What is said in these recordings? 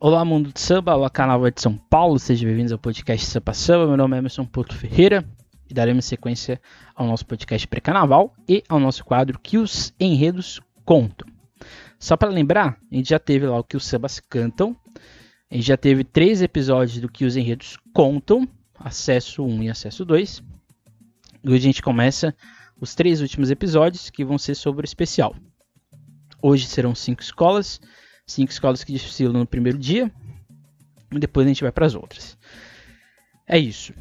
Olá, mundo de samba, olá, canal de São Paulo, sejam bem-vindos ao podcast Sampa Samba. Meu nome é Emerson Porto Ferreira e daremos sequência ao nosso podcast pré-carnaval e ao nosso quadro Que os Enredos Contam. Só para lembrar, a gente já teve lá o Que os Sambas Cantam, a gente já teve três episódios do Que os Enredos Contam, acesso 1 e acesso 2. E hoje a gente começa os três últimos episódios que vão ser sobre o especial. Hoje serão cinco escolas cinco escolas que desfilam no primeiro dia e depois a gente vai para as outras. É isso.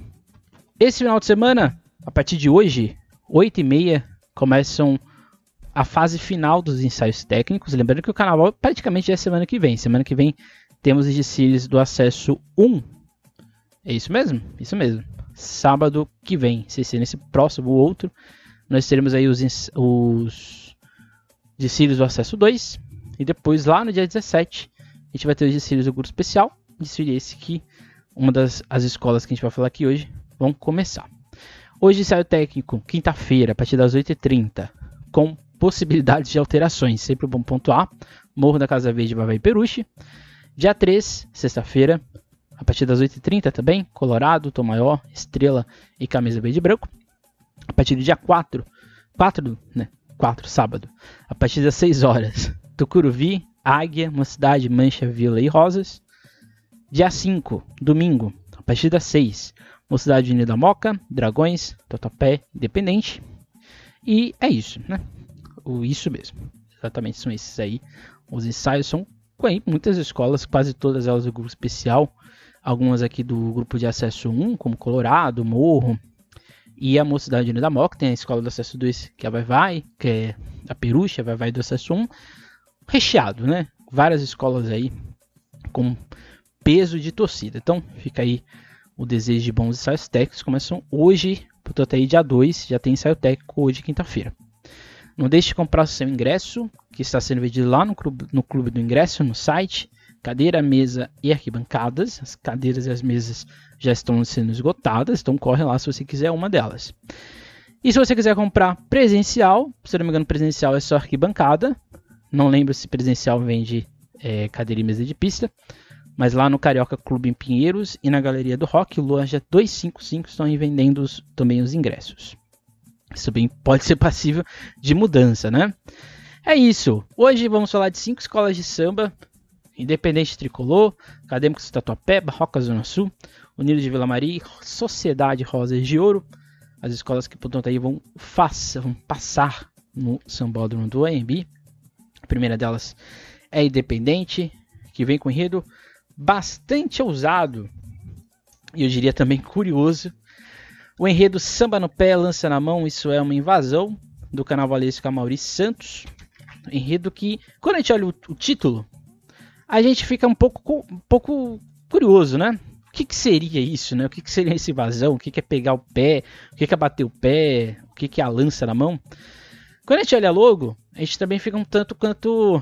Esse final de semana, a partir de hoje, 8 e meia, começam a fase final dos ensaios técnicos. Lembrando que o carnaval praticamente é semana que vem. Semana que vem temos os desfiles do acesso 1. É isso mesmo? Isso mesmo. Sábado que vem, se ser nesse próximo ou outro, nós teremos aí os, os desfiles do acesso 2 e depois, lá no dia 17, a gente vai ter os desfiles do grupo especial. Desfile esse que uma das as escolas que a gente vai falar aqui hoje vão começar. Hoje ensaio técnico, quinta-feira, a partir das 8h30, com possibilidades de alterações. Sempre bom pontuar. Morro da Casa Verde, Bavaí Peruche. Dia 3, sexta-feira, a partir das 8h30 também, Colorado, Tom Maior, Estrela e Camisa Verde e Branco. A partir do dia 4, 4, né? 4, sábado, a partir das 6 horas, Tucuruvi, Águia, Mocidade, Mancha, Vila e Rosas. Dia 5, domingo, a partir das 6, Mocidade Unida Moca, Dragões, Totopé, Independente. E é isso, né? O isso mesmo. Exatamente são esses aí. Os ensaios são muitas escolas, quase todas elas do grupo especial. Algumas aqui do grupo de acesso 1, como Colorado, Morro, e a Mocidade Unida Moca, tem a escola do acesso 2, que é a Vai Vai, que é a Perucha, Vai Vai do acesso 1 recheado, né? Várias escolas aí com peso de torcida. Então fica aí o desejo de bons ensaios técnicos. Começam hoje, portanto aí dia 2, já tem ensaio técnico hoje, quinta-feira. Não deixe de comprar seu ingresso, que está sendo vendido lá no clube, no clube do ingresso, no site. Cadeira, mesa e arquibancadas. As cadeiras e as mesas já estão sendo esgotadas, então corre lá se você quiser uma delas. E se você quiser comprar presencial, se não me engano, presencial é só arquibancada. Não lembro se presencial vende é, cadeira e mesa de pista. Mas lá no Carioca Clube em Pinheiros e na Galeria do Rock, loja 255 estão aí vendendo os, também os ingressos. Isso bem pode ser passível de mudança, né? É isso. Hoje vamos falar de cinco escolas de samba. Independente Tricolor, Acadêmicos Tatuapé, Barroca Zona Sul, Unidos de Vila Maria Sociedade Rosas de Ouro. As escolas que, portanto, aí vão, faça, vão passar no sambódromo do AMB. A primeira delas é Independente, que vem com enredo bastante ousado e eu diria também curioso. O enredo Samba no Pé, Lança na Mão, Isso é uma Invasão, do carnavalesco Amaury Santos. Enredo que, quando a gente olha o, o, título, a gente fica um pouco, um pouco curioso, né? Que, que seria isso, né? O que, que seria essa invasão? O que, que é pegar o pé? O que, que é bater o pé? O que, que é a lança na mão? Quando a gente olha logo, a gente também fica um tanto quanto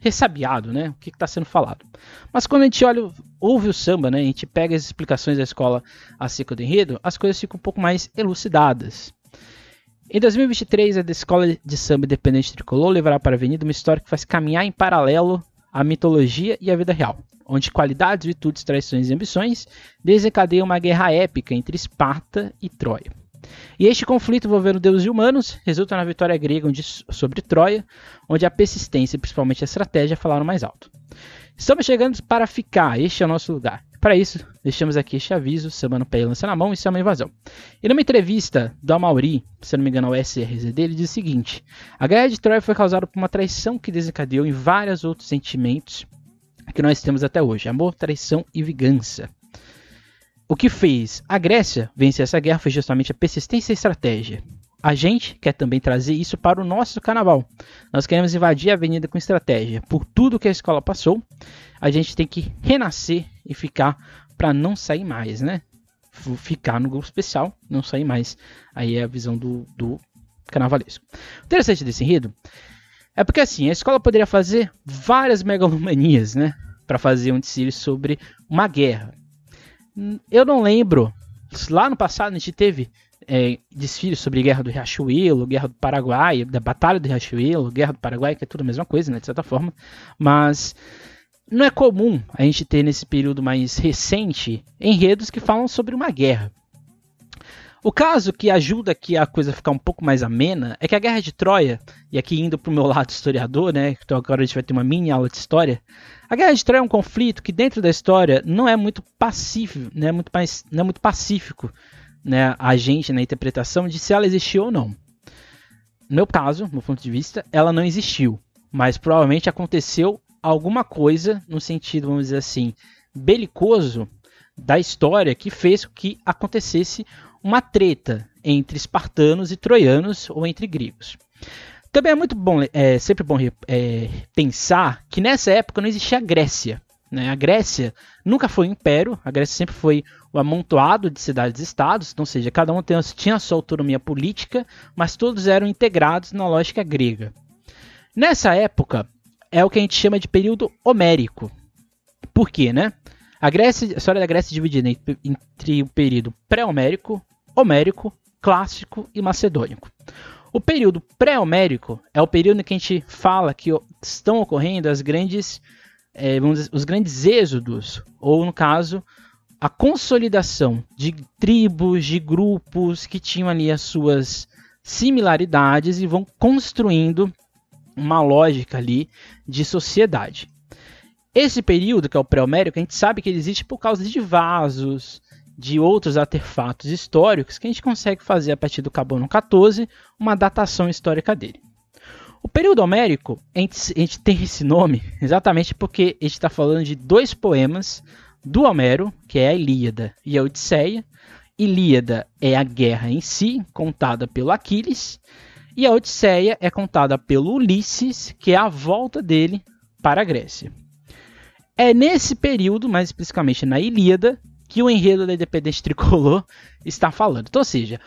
ressabiado, né? O que está sendo falado. Mas quando a gente olha, ouve o samba, né? A gente pega as explicações da escola acerca do enredo, as coisas ficam um pouco mais elucidadas. Em 2023, a Escola de Samba Independente Tricolor levará para a Avenida uma história que faz caminhar em paralelo a mitologia e a vida real, onde qualidades, virtudes, traições e ambições desencadeiam uma guerra épica entre Esparta e Troia. E este conflito envolvendo deuses e humanos resulta na vitória grega sobre Troia, onde a persistência e principalmente a estratégia falaram mais alto. Estamos chegando para ficar, este é o nosso lugar. Para isso, deixamos aqui este aviso, semana pé lança na mão, isso é uma invasão. E numa entrevista do Amauri, se não me engano ao SRZ dele, diz o seguinte, a guerra de Troia foi causada por uma traição que desencadeou em vários outros sentimentos que nós temos até hoje, amor, traição e vingança. O que fez a Grécia vencer essa guerra foi justamente a persistência e estratégia. A gente quer também trazer isso para o nosso carnaval. Nós queremos invadir a avenida com estratégia. Por tudo que a escola passou, a gente tem que renascer e ficar para não sair mais, né? Ficar no grupo especial, não sair mais. Aí é a visão do, do carnavalesco. O interessante desse enredo é porque assim, a escola poderia fazer várias megalomanias, né? Para fazer um desfile sobre uma guerra. Eu não lembro. Lá no passado a gente teve é, desfiles sobre Guerra do Riachuelo, Guerra do Paraguai, da Batalha do Riachuelo, Guerra do Paraguai, que é tudo a mesma coisa, né, de certa forma. Mas não é comum a gente ter nesse período mais recente enredos que falam sobre uma guerra. O caso que ajuda aqui a coisa ficar um pouco mais amena é que a Guerra de Troia, e aqui indo para o meu lado historiador, né, então agora a gente vai ter uma mini aula de história, a Guerra de Troia é um conflito que dentro da história não é muito pacífico, né, muito mais, não é muito pacífico, né, a gente na interpretação de se ela existiu ou não. No meu caso, no meu ponto de vista, ela não existiu, mas provavelmente aconteceu alguma coisa no sentido, vamos dizer assim, belicoso da história que fez que acontecesse uma treta entre espartanos e troianos ou entre gregos. Também é muito bom, é sempre bom é, pensar que nessa época não existia a Grécia. Né? A Grécia nunca foi um império, a Grécia sempre foi o amontoado de cidades-estados, então, ou seja, cada um tinha sua autonomia política, mas todos eram integrados na lógica grega. Nessa época, é o que a gente chama de período homérico. Por quê, né? A, Grécia, a história da Grécia é dividida entre, o período pré-homérico, homérico, clássico e macedônico. O período pré-homérico é o período em que a gente fala que estão ocorrendo as grandes, é, dizer, os grandes êxodos, ou no caso, a consolidação de tribos, de grupos que tinham ali as suas similaridades e vão construindo uma lógica ali de sociedade. Esse período, que é o pré-homérico, a gente sabe que ele existe por causa de vasos, de outros artefatos históricos que a gente consegue fazer a partir do carbono 14 uma datação histórica dele. O período homérico, a gente, a gente tem esse nome exatamente porque a gente está falando de dois poemas do Homero, que é a Ilíada e a Odisseia. Ilíada é a guerra em si, contada pelo Aquiles, e a Odisseia é contada pelo Ulisses, que é a volta dele para a Grécia. É nesse período, mais especificamente na Ilíada, que o enredo da Independente Tricolor está falando. Então, ou seja,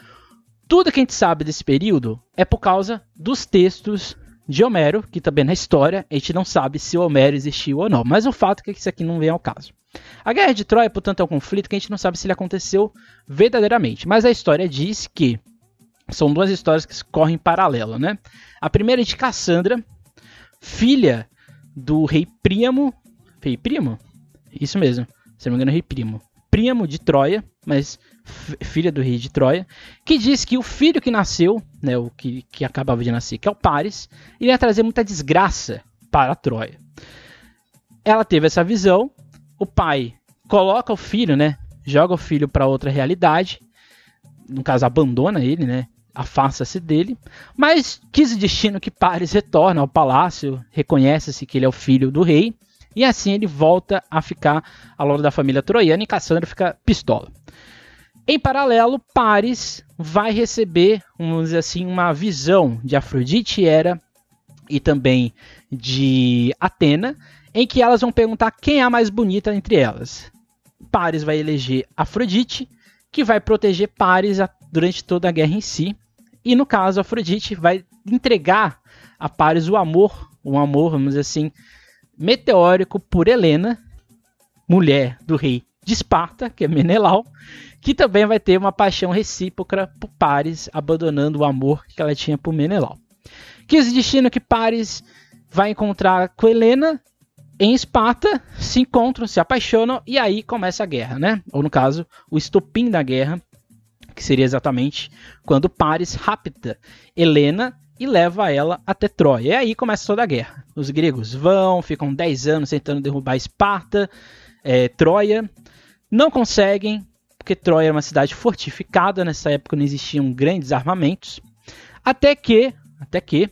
tudo que a gente sabe desse período é por causa dos textos de Homero, que também na história a gente não sabe se o Homero existiu ou não. Mas o fato é que isso aqui não vem ao caso. A Guerra de Troia, portanto, é um conflito que a gente não sabe se ele aconteceu verdadeiramente. Mas a história diz que são duas histórias que correm paralelo, né? A primeira é de Cassandra, filha do rei Príamo. Rei Primo? Isso mesmo, se não me engano, rei Primo primo de Troia, mas filha do rei de Troia, que diz que o filho que nasceu, né, o que, que acabava de nascer, que é o Paris, iria trazer muita desgraça para a Troia. Ela teve essa visão, o pai coloca o filho, né, joga o filho para outra realidade, no caso abandona ele, né, afasta-se dele, mas quis o destino que Paris retorna ao palácio, reconhece-se que ele é o filho do rei, e assim ele volta a ficar ao longo da família troiana e Cassandra fica pistola. Em paralelo, Paris vai receber, vamos dizer assim, uma visão de Afrodite Hera e também de Atena, em que elas vão perguntar quem é a mais bonita entre elas. Paris vai eleger Afrodite, que vai proteger Paris durante toda a guerra em si. E no caso, Afrodite vai entregar a Paris o amor, um amor, vamos dizer assim, meteórico por Helena, mulher do rei de Esparta, que é Menelau, que também vai ter uma paixão recíproca por Paris, abandonando o amor que ela tinha por Menelau. Quis destino que Paris vai encontrar com Helena em Esparta, se encontram, se apaixonam e aí começa a guerra, né? Ou no caso, o estopim da guerra, que seria exatamente quando Paris rapta Helena e leva ela até Troia. E aí começa toda a guerra. Os gregos vão, ficam 10 anos tentando derrubar Esparta, é, Troia. Não conseguem, porque Troia era uma cidade fortificada, nessa época não existiam grandes armamentos. Até que, até que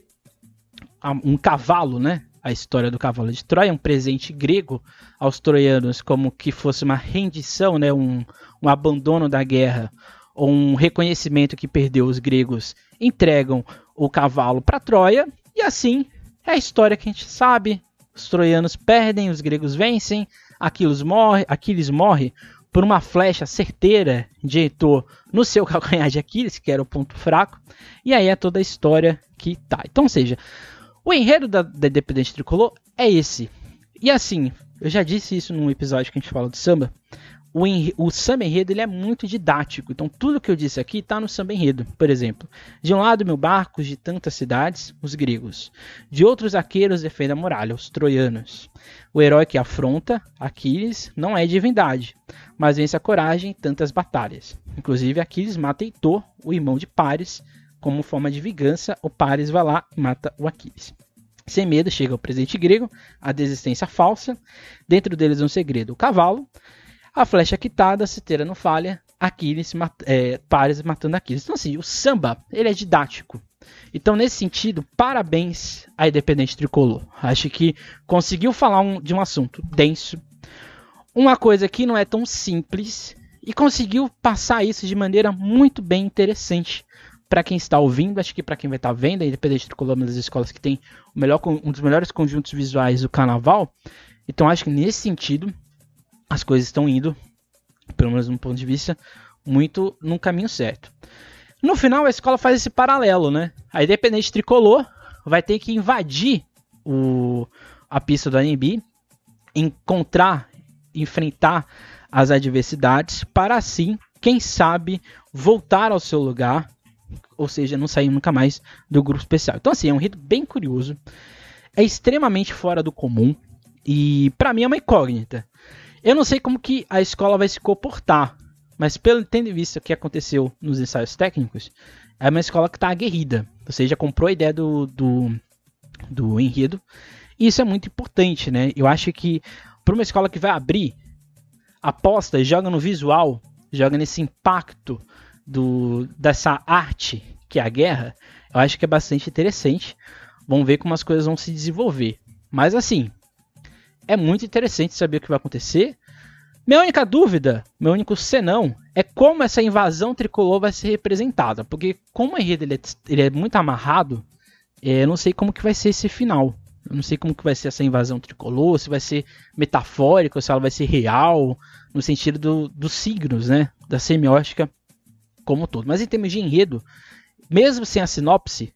um cavalo, né? A história do cavalo de Troia, um presente grego aos troianos, como que fosse uma rendição, né? um, um abandono da guerra, ou um reconhecimento que perdeu os gregos, entregam o cavalo para Troia, e assim é a história que a gente sabe. Os troianos perdem, os gregos vencem, Aquiles morre, Aquiles morre por uma flecha certeira de Heitor no seu calcanhar de Aquiles, que era o ponto fraco, e aí é toda a história que tá. Então, ou seja, o enredo da, da Independente Tricolor é esse. E assim, eu já disse isso num episódio que a gente fala do samba, o, o samba enredo ele é muito didático. Então, tudo que eu disse aqui está no samba enredo. Por exemplo, de um lado, mil barcos de tantas cidades, os gregos. De outros arqueiros defende a muralha, os troianos. O herói que afronta, Aquiles, não é divindade, mas vence a coragem em tantas batalhas. Inclusive, Aquiles mata Heitor, o irmão de Paris, como forma de vingança. O Paris vai lá e mata o Aquiles. Sem medo, chega o presente grego, a desistência falsa. Dentro deles um segredo: o cavalo. A flecha quitada, a citeira não falha. Aquiles, é, Paris matando Aquiles. Então, assim, o samba, ele é didático. Então, nesse sentido, parabéns à Independente Tricolor. Acho que conseguiu falar um, de um assunto denso, uma coisa que não é tão simples, e conseguiu passar isso de maneira muito bem interessante para quem está ouvindo, acho que para quem vai estar tá vendo, a Independente Tricolor é uma das escolas que tem melhor, um dos melhores conjuntos visuais do carnaval. Então acho que nesse sentido as coisas estão indo, pelo menos no ponto de vista, muito no caminho certo. No final, a escola faz esse paralelo, né? A Independente Tricolor vai ter que invadir o, a pista do ANB, encontrar, enfrentar as adversidades, para assim, quem sabe, voltar ao seu lugar, ou seja, não sair nunca mais do grupo especial. Então, assim, é um rito bem curioso, é extremamente fora do comum, e para mim é uma incógnita. Eu não sei como que a escola vai se comportar, mas pelo tendo visto o que aconteceu nos ensaios técnicos, é uma escola que está aguerrida. Ou seja, comprou a ideia do, do, do enredo. E isso é muito importante, né? Eu acho que para uma escola que vai abrir, aposta, joga no visual, joga nesse impacto do, dessa arte que é a guerra, eu acho que é bastante interessante. Vamos ver como as coisas vão se desenvolver. Mas assim, é muito interessante saber o que vai acontecer. Minha única dúvida, meu único senão, é como essa invasão tricolor vai ser representada. Porque como o enredo ele é, ele é muito amarrado, é, eu não sei como que vai ser esse final. Eu não sei como que vai ser essa invasão tricolor, se vai ser metafórico, se ela vai ser real, no sentido do, dos signos, né? Da semiótica como um todo. Mas em termos de enredo, mesmo sem a sinopse,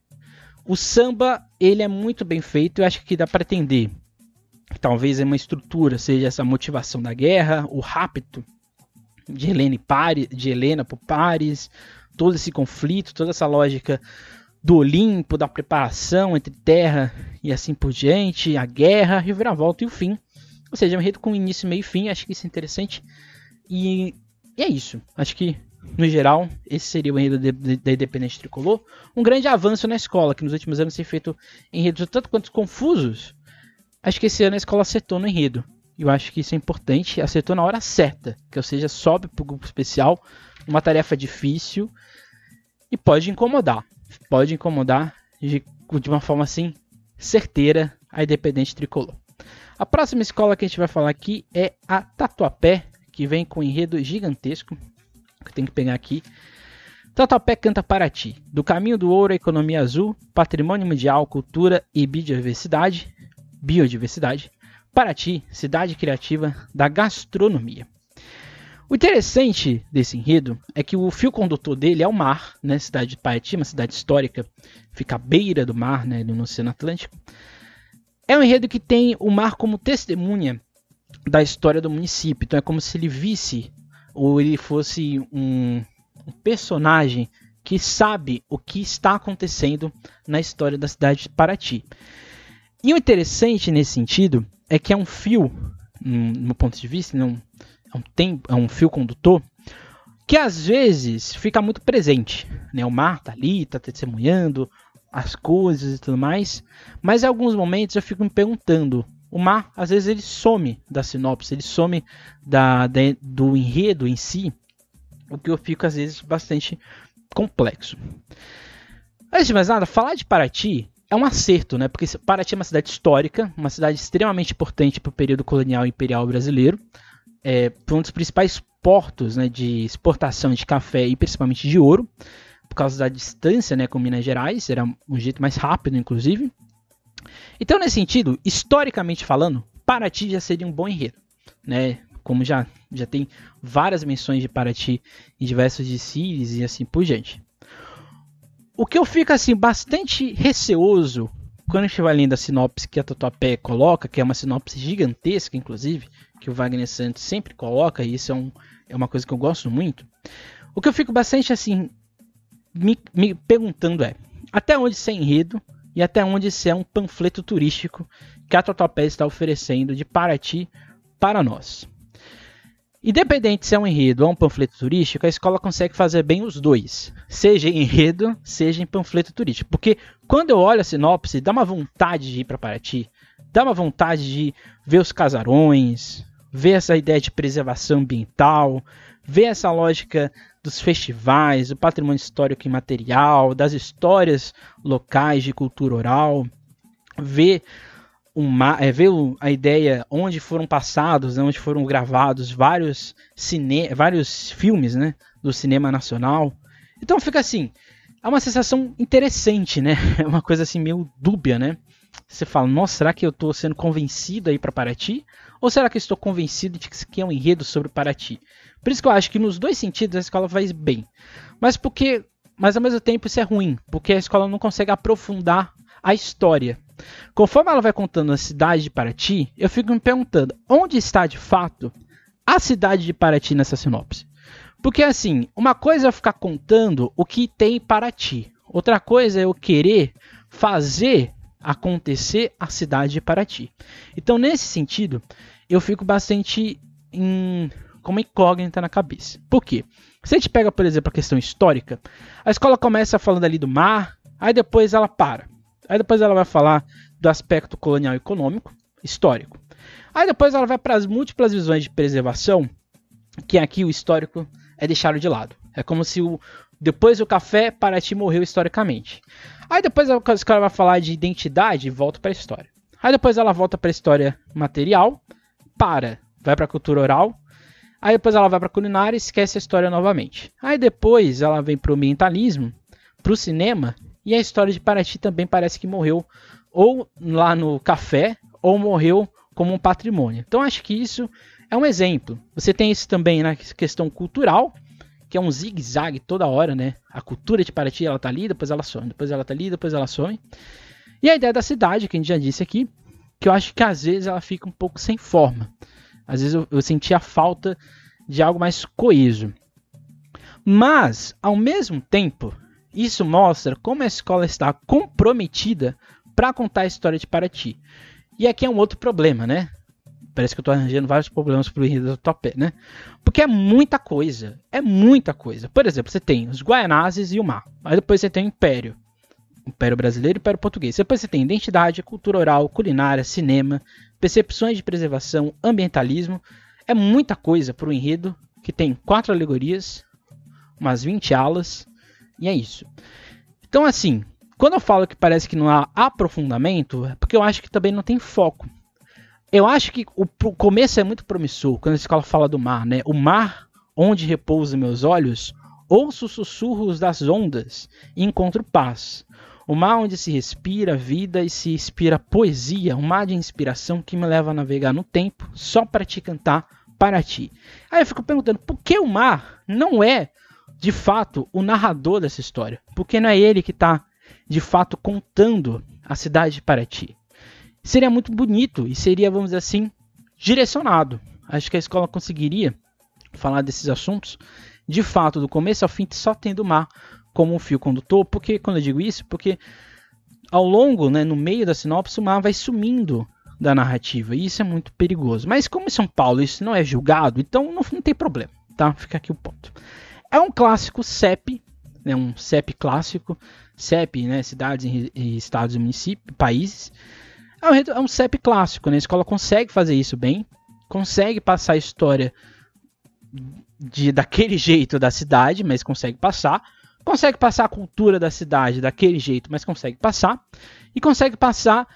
o samba ele é muito bem feito. Eu acho que dá para entender talvez é uma estrutura, seja essa motivação da guerra, o rapto de Helena, Paris, de Helena por Paris, todo esse conflito, toda essa lógica do Olimpo, da preparação entre terra e assim por diante, a guerra, a reviravolta e o fim. Ou seja, é um enredo com início, meio e fim, acho que isso é interessante. E, e é isso. Acho que, no geral, esse seria o enredo da Independente Tricolor. Um grande avanço na escola, que nos últimos anos tem feito enredos tanto quanto confusos, Acho que esse ano a escola acertou no enredo. Eu acho que isso é importante. Acertou na hora certa. Que ou seja, sobe para o grupo especial. Uma tarefa difícil. E pode incomodar. Pode incomodar de, de uma forma assim certeira a Independente Tricolor. A próxima escola que a gente vai falar aqui é a Tatuapé, que vem com um enredo gigantesco. Que tenho que pegar aqui. Tatuapé canta para ti. Do caminho do ouro à economia azul, patrimônio mundial, cultura e biodiversidade, biodiversidade, Paraty, cidade criativa da gastronomia. O interessante desse enredo é que o fio condutor dele é o mar, né? Cidade de Paraty, uma cidade histórica, fica à beira do mar, né? No Oceano Atlântico. É um enredo que tem o mar como testemunha da história do município. Então é como se ele visse ou ele fosse um, um personagem que sabe o que está acontecendo na história da cidade de Paraty. E o interessante nesse sentido é que é um fio, no meu ponto de vista, não, é, um tem, é um fio condutor, que às vezes fica muito presente. Né? O mar tá ali, tá testemunhando as coisas e tudo mais, mas em alguns momentos eu fico me perguntando. O mar, às vezes, ele some da sinopse, ele some da, da, do enredo em si, o que eu fico, às vezes, bastante complexo. Antes de mais nada, falar de Paraty é um acerto, né? Porque Paraty é uma cidade histórica, uma cidade extremamente importante para o período colonial e imperial brasileiro. É, foi um dos principais portos né, de exportação de café e principalmente de ouro, por causa da distância né, com Minas Gerais, era um jeito mais rápido, inclusive. Então, nesse sentido, historicamente falando, Paraty já seria um bom enredo. Né? Como já, já tem várias menções de Paraty em diversos DCs e assim por diante. O que eu fico assim bastante receoso quando a gente vai lendo a sinopse que a Tatuapé coloca, que é uma sinopse gigantesca, inclusive, que o Wagner Santos sempre coloca, e isso é, um, é uma coisa que eu gosto muito, o que eu fico bastante assim, me, me perguntando é, até onde isso é enredo e até onde isso é um panfleto turístico que a Tatuapé está oferecendo de Paraty para nós. Independente se é um enredo ou um panfleto turístico, a escola consegue fazer bem os dois. Seja em enredo, seja em panfleto turístico. Porque quando eu olho a sinopse, dá uma vontade de ir para Paraty. Dá uma vontade de ver os casarões, ver essa ideia de preservação ambiental, ver essa lógica dos festivais, do patrimônio histórico e material, das histórias locais de cultura oral, ver uma, é, ver a ideia onde foram passados, né, onde foram gravados vários, cine, vários filmes né, do cinema nacional. Então fica assim, é uma sensação interessante, né? É uma coisa assim meio dúbia, né? Você fala, nossa, será que eu estou sendo convencido aí para Paraty? Ou será que estou convencido de que é um enredo sobre Paraty? Por isso que eu acho que nos dois sentidos a escola faz bem. Mas porque, mas ao mesmo tempo isso é ruim, porque a escola não consegue aprofundar a história. Conforme ela vai contando a cidade de Paraty, eu fico me perguntando onde está de fato a cidade de Paraty nessa sinopse. Porque assim, uma coisa é ficar contando o que tem em Paraty, outra coisa é eu querer fazer acontecer a cidade de Paraty. Então, nesse sentido, eu fico bastante em, com uma incógnita na cabeça. Por quê? Se a gente pega, por exemplo, a questão histórica, a escola começa falando ali do mar, aí depois ela para. Aí depois ela vai falar do aspecto colonial econômico, histórico. Aí depois ela vai para as múltiplas visões de preservação, que aqui o histórico é deixado de lado. É como se o, depois do café, Paraty morreu historicamente. Aí depois a escola vai falar de identidade e volta para a história. Aí depois ela volta para a história material, para, vai para a cultura oral. Aí depois ela vai para culinária e esquece a história novamente. Aí depois ela vem para o ambientalismo, para o cinema e a história de Paraty também parece que morreu ou lá no café ou morreu como um patrimônio. Então acho que isso é um exemplo. Você tem isso também na questão cultural, que é um zigue-zague toda hora, né? A cultura de Paraty, ela tá ali, depois ela some, depois ela tá ali, depois ela some. E a ideia da cidade, que a gente já disse aqui, que eu acho que às vezes ela fica um pouco sem forma. Às vezes eu, eu senti a falta de algo mais coeso. Mas, ao mesmo tempo, isso mostra como a escola está comprometida para contar a história de Paraty. E aqui é um outro problema, né? Parece que eu estou arranjando vários problemas para o enredo do Topé, né? Porque é muita coisa. É muita coisa. Por exemplo, você tem os Guaianazes e o mar. Aí depois você tem o Império. Império Brasileiro e Império Português. Depois você tem identidade, cultura oral, culinária, cinema, percepções de preservação, ambientalismo. É muita coisa para o enredo que tem quatro alegorias, umas 20 alas, e é isso. Então, assim, quando eu falo que parece que não há aprofundamento, é porque eu acho que também não tem foco. Eu acho que o começo é muito promissor, quando a escola fala do mar, né? O mar onde repousam meus olhos, ouço os sussurros das ondas e encontro paz. O mar onde se respira vida e se inspira poesia, um mar de inspiração que me leva a navegar no tempo só para te cantar para ti. Aí eu fico perguntando, por que o mar não é de fato, o narrador dessa história. Porque não é ele que está, de fato, contando a cidade de Paraty. Seria muito bonito e seria, vamos dizer assim, direcionado. Acho que a escola conseguiria falar desses assuntos, de fato, do começo ao fim, só tendo o mar como um fio condutor. Porque, quando eu digo isso, porque ao longo, né, no meio da sinopse, o mar vai sumindo da narrativa. E isso é muito perigoso. Mas como em São Paulo isso não é julgado, então não, não tem problema, tá? Fica aqui o ponto. É um clássico CEP, né, um CEP clássico, CEP, né, cidades e estados e municípios, países. É um, é um CEP clássico, né? A escola consegue fazer isso bem, consegue passar a história de daquele jeito da cidade, mas consegue passar. Consegue passar a cultura da cidade daquele jeito, mas consegue passar. E consegue passar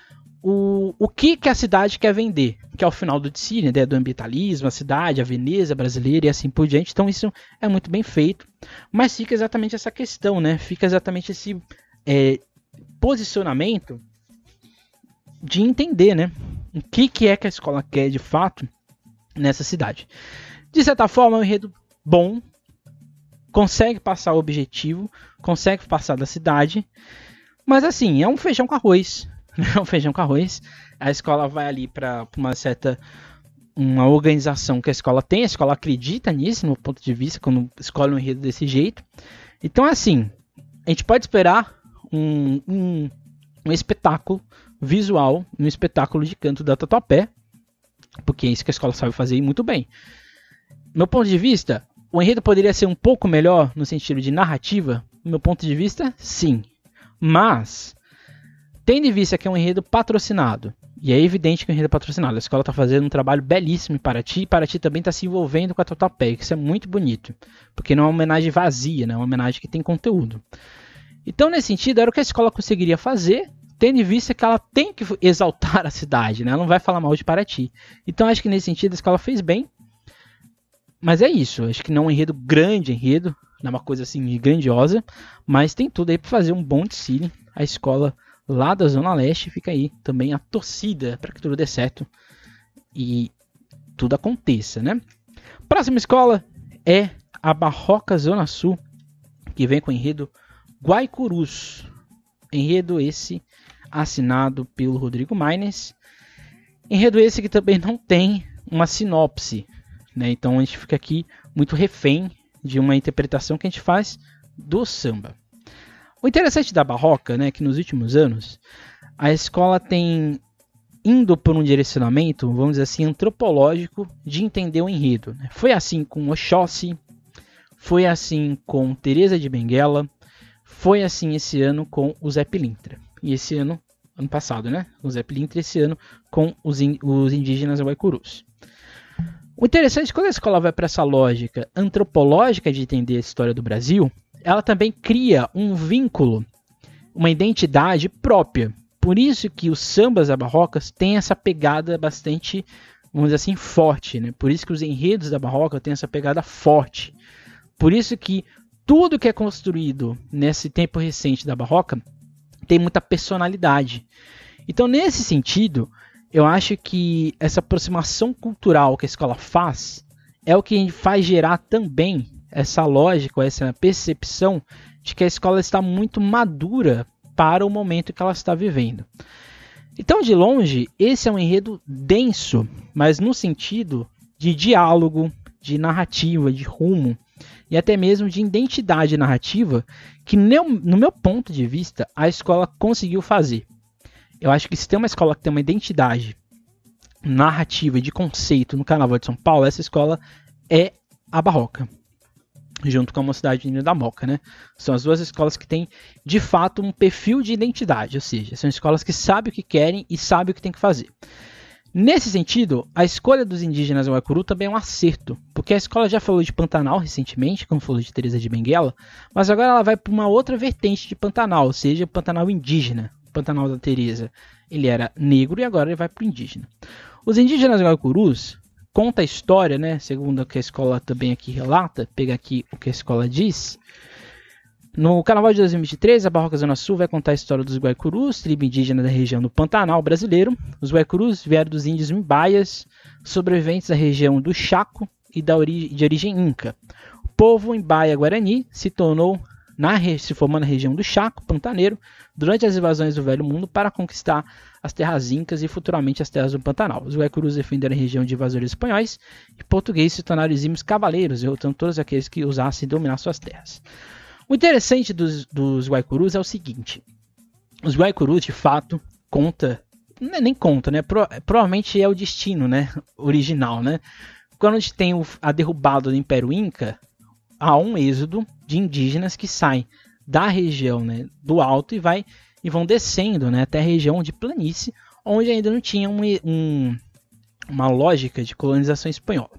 o, o que, que a cidade quer vender, que é o final do DC, né, do ambientalismo, a cidade, a Veneza brasileira e assim por diante. Então isso é muito bem feito, mas fica exatamente essa questão, né? Fica exatamente esse é, posicionamento de entender, né? O que, que é que a escola quer de fato nessa cidade. De certa forma, é um enredo bom, consegue passar o objetivo, consegue passar da cidade, mas assim, é um feijão com arroz o feijão com arroz. A escola vai ali para uma certa uma organização que a escola tem, a escola acredita nisso, no ponto de vista, quando escolhe um enredo desse jeito. Então, assim, a gente pode esperar um, um, um espetáculo visual, um espetáculo de canto da Tatuapé, porque é isso que a escola sabe fazer muito bem. Meu ponto de vista, o enredo poderia ser um pouco melhor no sentido de narrativa? meu ponto de vista, sim. Mas, tendo em vista que é um enredo patrocinado, e é evidente que o enredo é patrocinado, a escola está fazendo um trabalho belíssimo para ti, e para ti também está se envolvendo com a Totapé, isso é muito bonito, porque não é uma homenagem vazia, né? é uma homenagem que tem conteúdo. Então, nesse sentido, era o que a escola conseguiria fazer, tendo em vista que ela tem que exaltar a cidade, né? ela não vai falar mal de Paraty. Então, acho que nesse sentido a escola fez bem, mas é isso, acho que não é um enredo grande, enredo, não é uma coisa assim grandiosa, mas tem tudo aí para fazer um bom desfile. A escola lá da Zona Leste fica aí também a torcida para que tudo dê certo e tudo aconteça, né? Próxima escola é a Barroca Zona Sul, que vem com o enredo Guaicurus. Enredo esse assinado pelo Rodrigo Maines. Enredo esse que também não tem uma sinopse, né? Então a gente fica aqui muito refém de uma interpretação que a gente faz do samba. O interessante da barroca, né, é que nos últimos anos a escola tem indo por um direcionamento, vamos dizer assim, antropológico de entender o enredo. Né? Foi assim com Oxóssi, foi assim com Teresa de Benguela, foi assim esse ano com o Zé Pilintra. E esse ano, ano passado, né? O Zé Pilintra esse ano com os, in, os indígenas Guaicurus. O interessante é quando a escola vai para essa lógica antropológica de entender a história do Brasil, ela também cria um vínculo, uma identidade própria. Por isso que os sambas da barrocas têm essa pegada bastante, vamos dizer assim, forte. Né? Por isso que os enredos da barroca têm essa pegada forte. Por isso que tudo que é construído nesse tempo recente da barroca tem muita personalidade. Então, nesse sentido, eu acho que essa aproximação cultural que a escola faz é o que faz gerar também essa lógica, essa percepção de que a escola está muito madura para o momento que ela está vivendo. Então, de longe, esse é um enredo denso, mas no sentido de diálogo, de narrativa, de rumo e até mesmo de identidade narrativa que, no meu ponto de vista, a escola conseguiu fazer. Eu acho que se tem uma escola que tem uma identidade narrativa de conceito no Carnaval de São Paulo, essa escola é a Barroca, junto com a Mocidade Unida da Moca, né? São as duas escolas que têm, de fato, um perfil de identidade, ou seja, são escolas que sabem o que querem e sabem o que tem que fazer. Nesse sentido, a escolha dos indígenas Guacuru também é um acerto, porque a escola já falou de Pantanal recentemente, como falou de Teresa de Benguela, mas agora ela vai para uma outra vertente de Pantanal, ou seja, Pantanal indígena, Pantanal da Teresa, ele era negro e agora ele vai para o indígena. Os indígenas guaicurus conta a história, né, segundo o que a escola também aqui relata, pega aqui o que a escola diz. No Carnaval de 2023, a Barroca Zona Sul vai contar a história dos Guaicurus, tribo indígena da região do Pantanal brasileiro. Os Guaicurus vieram dos índios Mbaias, sobreviventes da região do Chaco e da ori de origem inca. O povo Mbaia Guarani se tornou na, se formou na região do Chaco, Pantaneiro, durante as invasões do Velho Mundo para conquistar as terras incas e futuramente as terras do Pantanal. Os Guaicurus defenderam a região de invasores espanhóis e portugueses se tornaram exímios cavaleiros, derrotando todos aqueles que usassem dominar suas terras. O interessante dos, dos Guaicurus é o seguinte: os Guaicurus, de fato, conta, é nem conta, né? Pro, provavelmente é o destino, né? Original, né? Quando a gente tem o, a derrubada do Império Inca, há um êxodo de indígenas que saem da região né, do alto e vai e vão descendo né, até a região de planície, onde ainda não tinha um, um, uma lógica de colonização espanhola.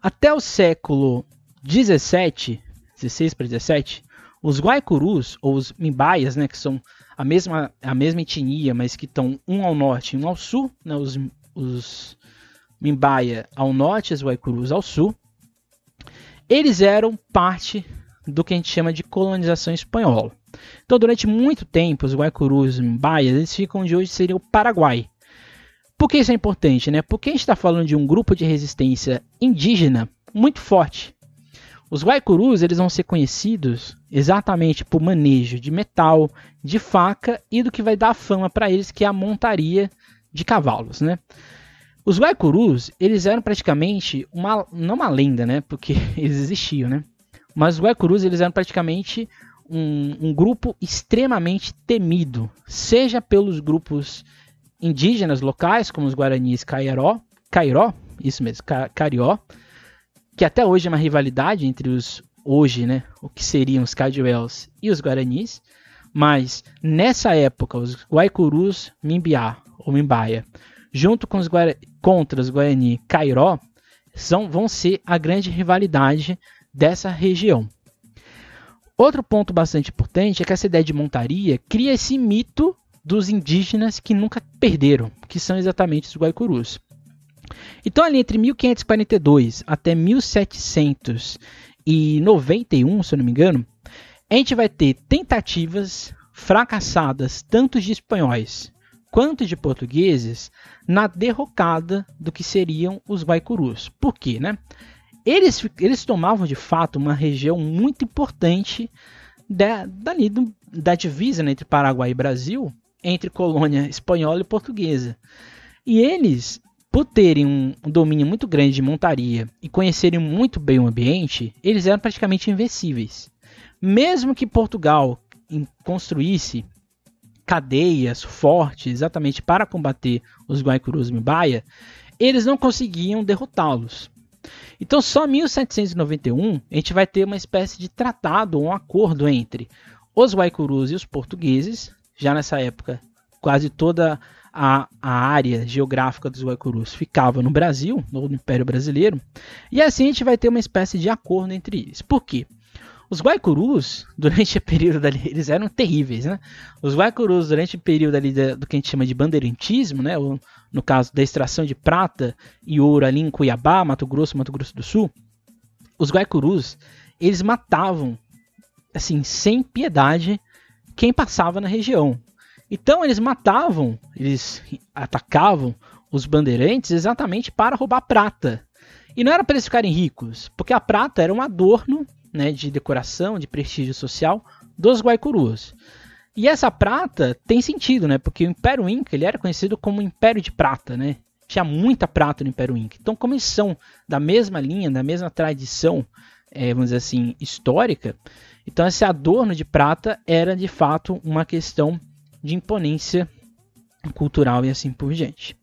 Até o século 17, 16 para 17, os Guaicurus, ou os Mimbaias, né, que são a mesma, a mesma etnia, mas que estão um ao norte e um ao sul, né, os, os Mimbaia ao norte os Guaicurus ao sul, eles eram parte do que a gente chama de colonização espanhola. Então, durante muito tempo, os Guaicurus, Baias, eles ficam onde hoje seria o Paraguai. Por que isso é importante? Né? Porque a gente está falando de um grupo de resistência indígena muito forte. Os Guaicurus eles vão ser conhecidos exatamente por manejo de metal, de faca e do que vai dar fama para eles, que é a montaria de cavalos, né? Os Guaicurus, eles eram praticamente uma não uma lenda, né? Porque eles existiam, né? Mas os Guaicurus, eles eram praticamente um, um grupo extremamente temido, seja pelos grupos indígenas locais, como os Guaranis Cairó, Cairó, isso mesmo, Carió, que até hoje é uma rivalidade entre os hoje, né, o que seriam os Cadwells e os Guaranis, mas nessa época os Guaicurus Mimbiá ou Mimbaia, junto com os Guara contra os Guarani Cairó, são, vão ser a grande rivalidade dessa região. Outro ponto bastante importante é que essa ideia de montaria cria esse mito dos indígenas que nunca perderam, que são exatamente os Guaicurus. Então, ali entre 1542 até 1791, se eu não me engano, a gente vai ter tentativas fracassadas tanto de espanhóis quanto de portugueses na derrocada do que seriam os Guaicurus. Por quê, né? Eles, eles tomavam de fato uma região muito importante da, dali da divisa né, entre Paraguai e Brasil, entre colônia espanhola e portuguesa. E eles por terem um, domínio muito grande de montaria e conhecerem muito bem o ambiente, eles eram praticamente invencíveis. Mesmo que Portugal construísse cadeias fortes exatamente para combater os Guaicurus Mbaia, eles não conseguiam derrotá-los. Então, só em 1791 a gente vai ter uma espécie de tratado, um acordo entre os Guaicurus e os portugueses. Já nessa época, quase toda a, a área geográfica dos Guaicurus ficava no Brasil, no Império Brasileiro, e assim a gente vai ter uma espécie de acordo entre eles. Por quê? Os Guaicurus, durante o período ali, eles eram terríveis, né? Os Guaicurus, durante o período ali do que a gente chama de bandeirantismo, né? No caso da extração de prata e ouro ali em Cuiabá, Mato Grosso, Mato Grosso do Sul, os Guaicurus, eles matavam, assim, sem piedade, quem passava na região. Então eles matavam, eles atacavam os bandeirantes exatamente para roubar prata. E não era para eles ficarem ricos, porque a prata era um adorno né, de decoração, de prestígio social dos Guaicurus. E essa prata tem sentido, né? Porque o Império Inca ele era conhecido como Império de Prata, né? Tinha muita prata no Império Inca. Então, como eles são da mesma linha, da mesma tradição, é, vamos dizer assim, histórica, então esse adorno de prata era de fato uma questão de imponência cultural e assim por diante.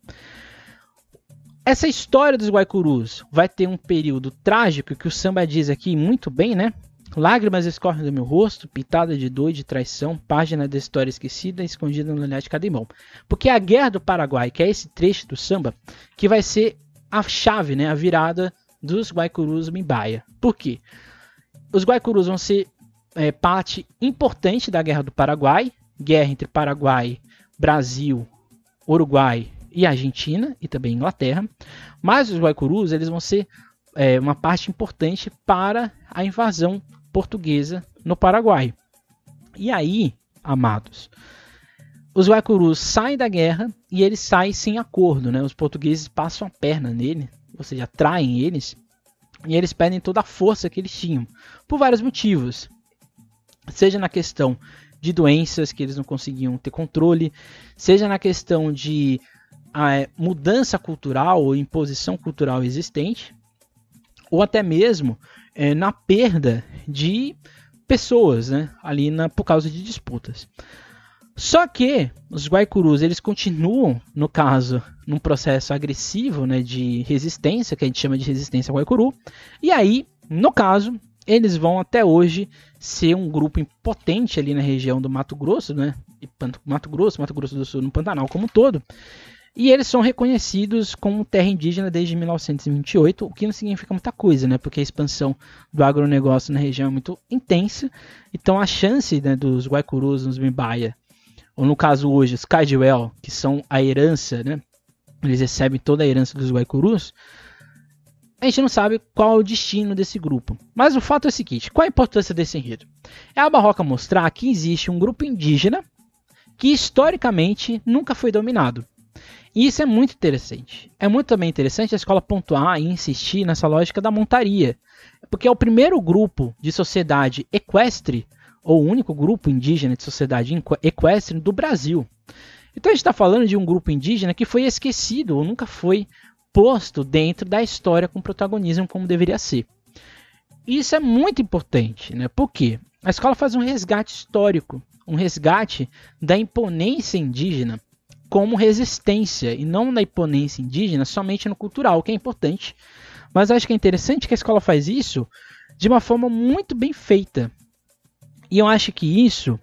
Essa história dos Guaicurus vai ter um período trágico que o samba diz aqui muito bem, né? Lágrimas escorrem do meu rosto, pitada de dor e de traição, página da história esquecida, escondida no olhar de cada irmão. Porque a Guerra do Paraguai, que é esse trecho do samba, que vai ser a chave, né, a virada dos Guaicurus Mimbaia. Por quê? Os Guaicurus vão ser é, parte importante da Guerra do Paraguai, guerra entre Paraguai, Brasil, Uruguai e Argentina e também Inglaterra. Mas os Guaicurus eles vão ser é, uma parte importante para a invasão portuguesa no Paraguai. E aí, amados, os Guaicurus saem da guerra e eles saem sem acordo, né? Os portugueses passam a perna nele, ou seja, traem eles e eles perdem toda a força que eles tinham por vários motivos. Seja na questão de doenças que eles não conseguiam ter controle, seja na questão de a, mudança cultural ou imposição cultural existente, ou até mesmo é, na perda de pessoas né, ali na, por causa de disputas. Só que os Guaicurus eles continuam, no caso, num processo agressivo né, de resistência, que a gente chama de resistência Guaicuru, e aí, no caso, eles vão até hoje ser um grupo potente ali na região do Mato Grosso, né? Mato Grosso, Mato Grosso do Sul, no Pantanal como um todo. E eles são reconhecidos como terra indígena desde 1928, o que não significa muita coisa, né? Porque a expansão do agronegócio na região é muito intensa. Então a chance né, dos Guaicurus, nos Mimbaia, ou no caso hoje os Cadiwell, que são a herança, né? Eles recebem toda a herança dos Guaicurus, a gente não sabe qual é o destino desse grupo. Mas o fato é o seguinte: qual a importância desse enredo? É a Barroca mostrar que existe um grupo indígena que historicamente nunca foi dominado. E isso é muito interessante. É muito também interessante a escola pontuar e insistir nessa lógica da montaria. porque é o primeiro grupo de sociedade equestre, ou o único grupo indígena de sociedade equestre do Brasil. Então a gente está falando de um grupo indígena que foi esquecido ou nunca foi posto dentro da história com protagonismo como deveria ser. Isso é muito importante, né? Porque a escola faz um resgate histórico, um resgate da imponência indígena como resistência e não da imponência indígena somente no cultural, que é importante. Mas acho que é interessante que a escola faz isso de uma forma muito bem feita. E eu acho que isso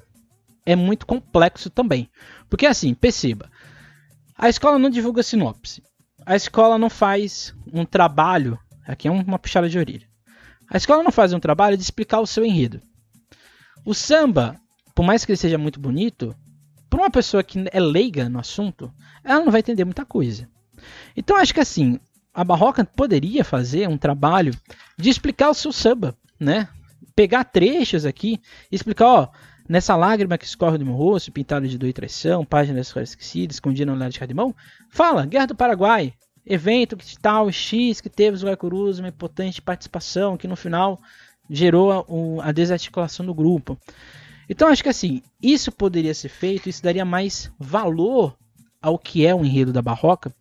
é muito complexo também. Porque assim, perceba, a escola não divulga sinopse. A escola não faz um trabalho, aqui é uma puxada de orelha. A escola não faz um trabalho de explicar o seu enredo. O samba, por mais que ele seja muito bonito, para uma pessoa que é leiga no assunto, ela não vai entender muita coisa. Então acho que assim, a Barroca poderia fazer um trabalho de explicar o seu samba, né? Pegar trechos aqui explicar, ó, nessa lágrima que escorre do meu rosto, pintado de dor e traição, página da escola esquecida, escondida no lado de Cadimão, fala, Guerra do Paraguai, evento que tal, X, que teve os Guaicurus, uma importante participação, que no final gerou a, a desarticulação do grupo. Então acho que assim, isso poderia ser feito, isso daria mais valor ao que é o enredo da Barroca,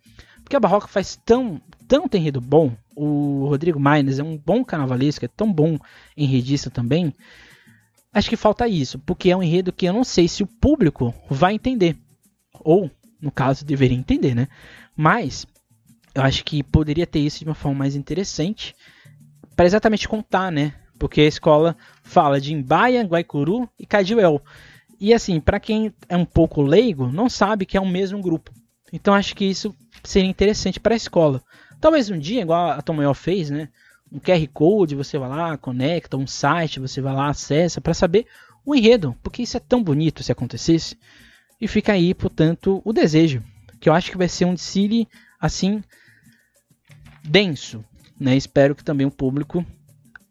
porque a Barroca faz tão, tanto enredo bom, o Rodrigo Maines é um bom carnavalesco, é tão bom enredista também, acho que falta isso, porque é um enredo que eu não sei se o público vai entender, ou, no caso, deveria entender, né? Mas eu acho que poderia ter isso de uma forma mais interessante para exatamente contar, né? Porque a escola fala de Imbaia, Guaicuru e Cadiuel. E assim, para quem é um pouco leigo, não sabe que é o mesmo grupo. Então acho que isso seria interessante para a escola. Talvez um dia, igual a Tomoyo fez, né? Um QR Code, você vai lá, conecta, um site, você vai lá, acessa para saber o enredo, porque isso é tão bonito se acontecesse. E fica aí, portanto, o desejo, que eu acho que vai ser um desfile assim denso, né? Espero que também o público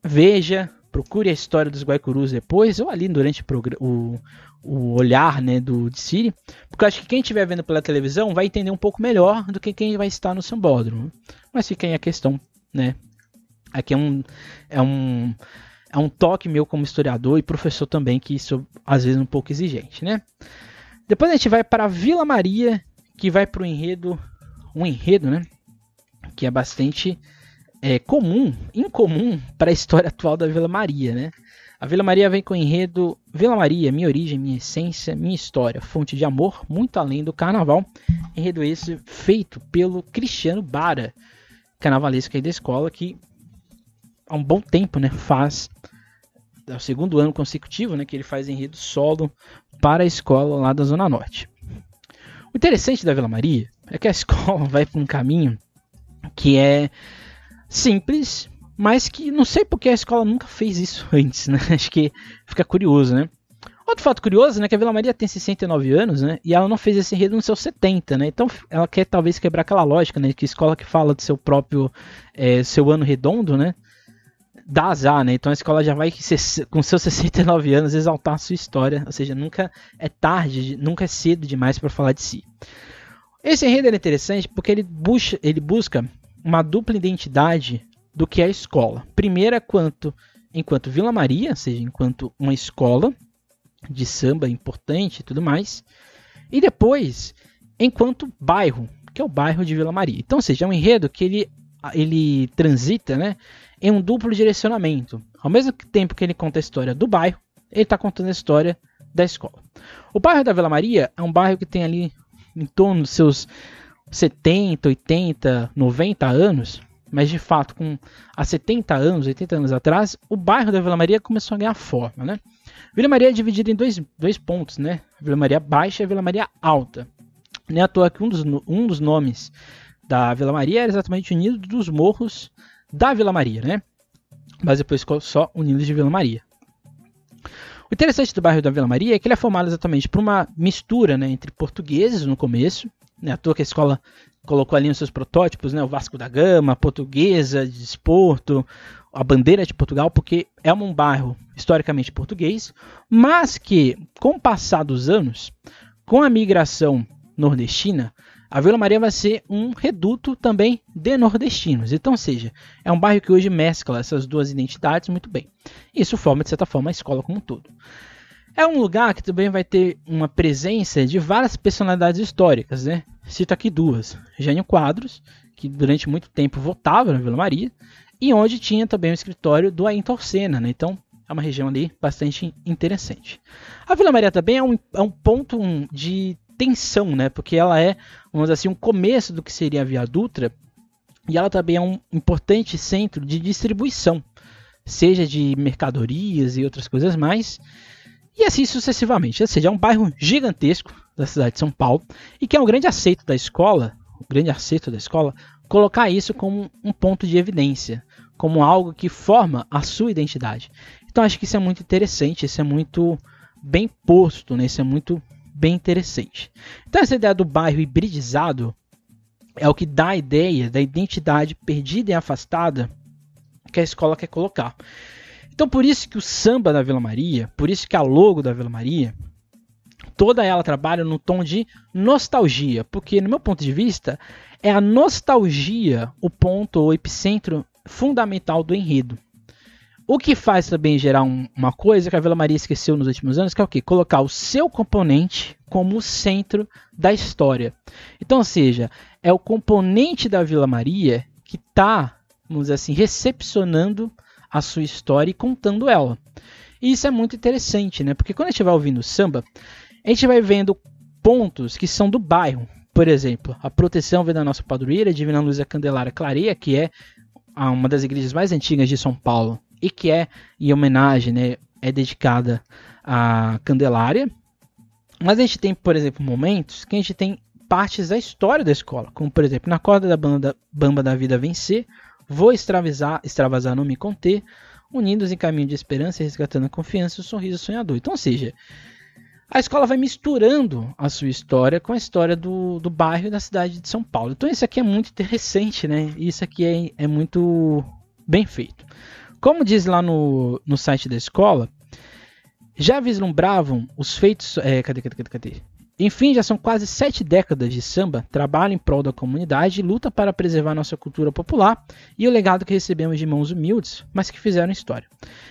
veja, procure a história dos Guaicurus depois, ou ali durante o, o olhar né, do Siri, porque eu acho que quem estiver vendo pela televisão vai entender um pouco melhor do que quem vai estar no sambódromo. Mas fica aí a questão, né? Aqui é um, é um, é um toque meu como historiador e professor também, que isso às vezes um pouco exigente, né? Depois a gente vai para Vila Maria, que vai para o enredo, um enredo, né? Que é bastante é, comum, incomum para a história atual da Vila Maria, né? A Vila Maria vem com o enredo Vila Maria, minha origem, minha essência, minha história, fonte de amor, muito além do carnaval. Enredo esse feito pelo Cristiano Bara, carnavalesco aí da escola, que há um bom tempo né, faz, é o segundo ano consecutivo né, que ele faz enredo solo para a escola lá da Zona Norte. O interessante da Vila Maria é que a escola vai por um caminho que é simples, mas que não sei porque a escola nunca fez isso antes, né? Acho que fica curioso, né? Outro fato curioso, né, que a Vila Maria tem 69 anos, né, e ela não fez esse enredo nos seus 70, né, então ela quer talvez quebrar aquela lógica, né, que escola que fala do seu próprio, é, seu ano redondo, né, dá azar, né, então a escola já vai com seus 69 anos exaltar a sua história, ou seja, nunca é tarde, nunca é cedo demais para falar de si. Esse enredo é interessante porque ele, busca, ele busca uma dupla identidade do que é a escola. Primeira, quanto enquanto Vila Maria, ou seja, enquanto uma escola de samba importante e tudo mais, e depois enquanto bairro, que é o bairro de Vila Maria. Então, ou seja, é um enredo que ele, ele transita né, em um duplo direcionamento. Ao mesmo tempo que ele conta a história do bairro, ele está contando a história da escola. O bairro da Vila Maria é um bairro que tem ali em torno dos seus 70, 80, 90 anos, mas de fato, com há 70 anos, 80 anos atrás, o bairro da Vila Maria começou a ganhar forma, né? Vila Maria é dividida em dois, dois pontos, né? Vila Maria Baixa e Vila Maria Alta. Nem à toa que um dos, um dos nomes da Vila Maria era exatamente Unido dos Morros da Vila Maria, né? Mas depois ficou só Unidos de Vila Maria. O interessante do bairro da Vila Maria é que ele é formado exatamente por uma mistura né, entre portugueses no começo, né, à toa que a escola colocou ali os seus protótipos, né, o Vasco da Gama, a Portuguesa de Desporto, a bandeira de Portugal, porque é um bairro historicamente português, mas que, com o passar dos anos, com a migração nordestina, a Vila Maria vai ser um reduto também de nordestinos. Então, seja, é um bairro que hoje mescla essas duas identidades muito bem. Isso forma, de certa forma, a escola como um todo. É um lugar que também vai ter uma presença de várias personalidades históricas, né? Cito aqui duas. Jânio Quadros, que durante muito tempo votava na Vila Maria, e onde tinha também o escritório do Ayrton Senna, né? Então, é uma região ali bastante interessante. A Vila Maria também é um, é um ponto de tensão, né? Porque ela é, vamos dizer assim, um começo do que seria a Via Dutra, e ela também é um importante centro de distribuição, seja de mercadorias e outras coisas mais, e assim sucessivamente. Ou seja, é um bairro gigantesco da cidade de São Paulo e que é um grande aceito da escola, o grande aceito da escola, colocar isso como um ponto de evidência, como algo que forma a sua identidade. Então acho que isso é muito interessante, isso é muito bem posto, né? isso é muito bem interessante. Então essa ideia do bairro hibridizado é o que dá a ideia da identidade perdida e afastada que a escola quer colocar. Então por isso que o samba da Vila Maria, por isso que a logo da Vila Maria, toda ela trabalha no tom de nostalgia, porque no meu ponto de vista é a nostalgia o ponto, o epicentro fundamental do enredo. O que faz também gerar um, uma coisa que a Vila Maria esqueceu nos últimos anos, que é o quê? Colocar o seu componente como o centro da história. Então, ou seja, é o componente da Vila Maria que está, vamos dizer assim, recepcionando a sua história e contando ela. E isso é muito interessante, né? Porque quando a gente vai ouvindo samba, a gente vai vendo pontos que são do bairro. Por exemplo, a proteção vem da nossa padroeira, Divina Luz da Candelária Clareia, que é uma das igrejas mais antigas de São Paulo e que é em homenagem, né, é dedicada à Candelária. Mas a gente tem, por exemplo, momentos que a gente tem partes da história da escola, como por exemplo, na corda da banda Bamba da Vida Vencer, Vou extravasar, extravasar não me conter, unidos em caminho de esperança resgatando a confiança e o sorriso sonhador. Então, ou seja, a escola vai misturando a sua história com a história do, do bairro e da cidade de São Paulo. Então isso aqui é muito interessante, né? Isso aqui é, é muito bem feito. Como diz lá no, no site da escola, já vislumbravam os feitos. É, cadê, cadê, cadê, cadê? Enfim, já são quase sete décadas de samba, trabalho em prol da comunidade, luta para preservar nossa cultura popular e o legado que recebemos de mãos humildes, mas que fizeram história.